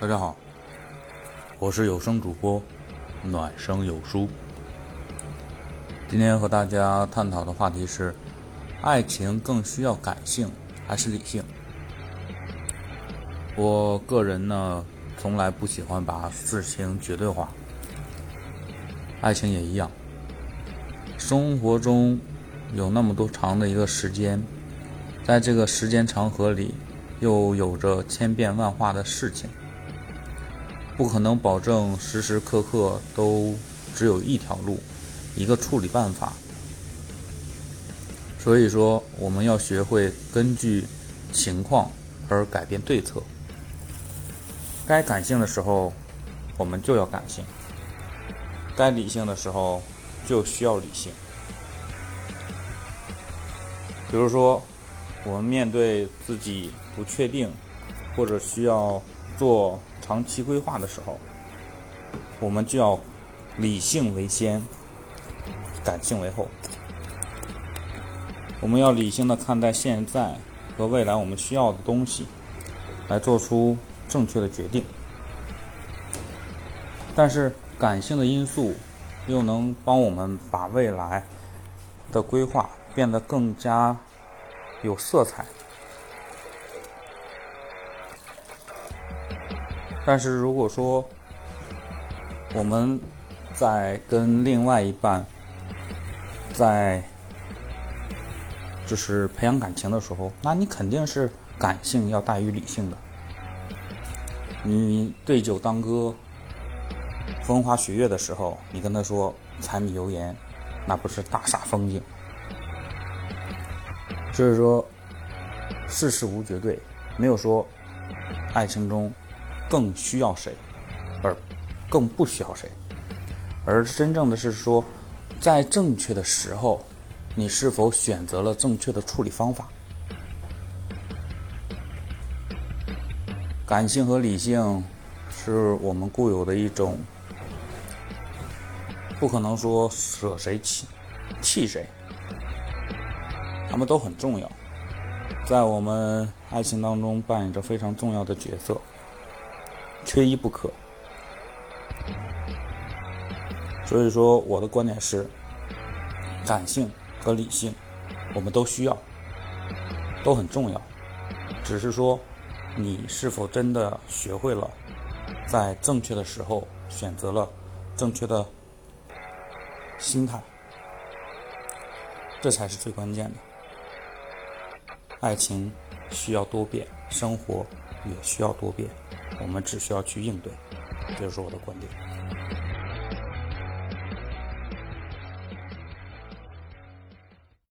大家好，我是有声主播暖声有书。今天和大家探讨的话题是：爱情更需要感性还是理性？我个人呢，从来不喜欢把事情绝对化，爱情也一样。生活中有那么多长的一个时间，在这个时间长河里，又有着千变万化的事情，不可能保证时时刻刻都只有一条路，一个处理办法。所以说，我们要学会根据情况而改变对策。该感性的时候，我们就要感性；该理性的时候。就需要理性。比如说，我们面对自己不确定或者需要做长期规划的时候，我们就要理性为先，感性为后。我们要理性的看待现在和未来我们需要的东西，来做出正确的决定。但是感性的因素。又能帮我们把未来的规划变得更加有色彩。但是如果说我们在跟另外一半在就是培养感情的时候，那你肯定是感性要大于理性的。你对酒当歌。风花雪月的时候，你跟他说柴米油盐，那不是大煞风景。所以说，世事无绝对，没有说爱情中更需要谁，而更不需要谁，而真正的是说，在正确的时候，你是否选择了正确的处理方法？感性和理性是我们固有的一种。不可能说舍谁弃弃谁，他们都很重要，在我们爱情当中扮演着非常重要的角色，缺一不可。所以说，我的观点是，感性和理性我们都需要，都很重要，只是说你是否真的学会了在正确的时候选择了正确的。心态，这才是最关键的。爱情需要多变，生活也需要多变，我们只需要去应对。这就是我的观点。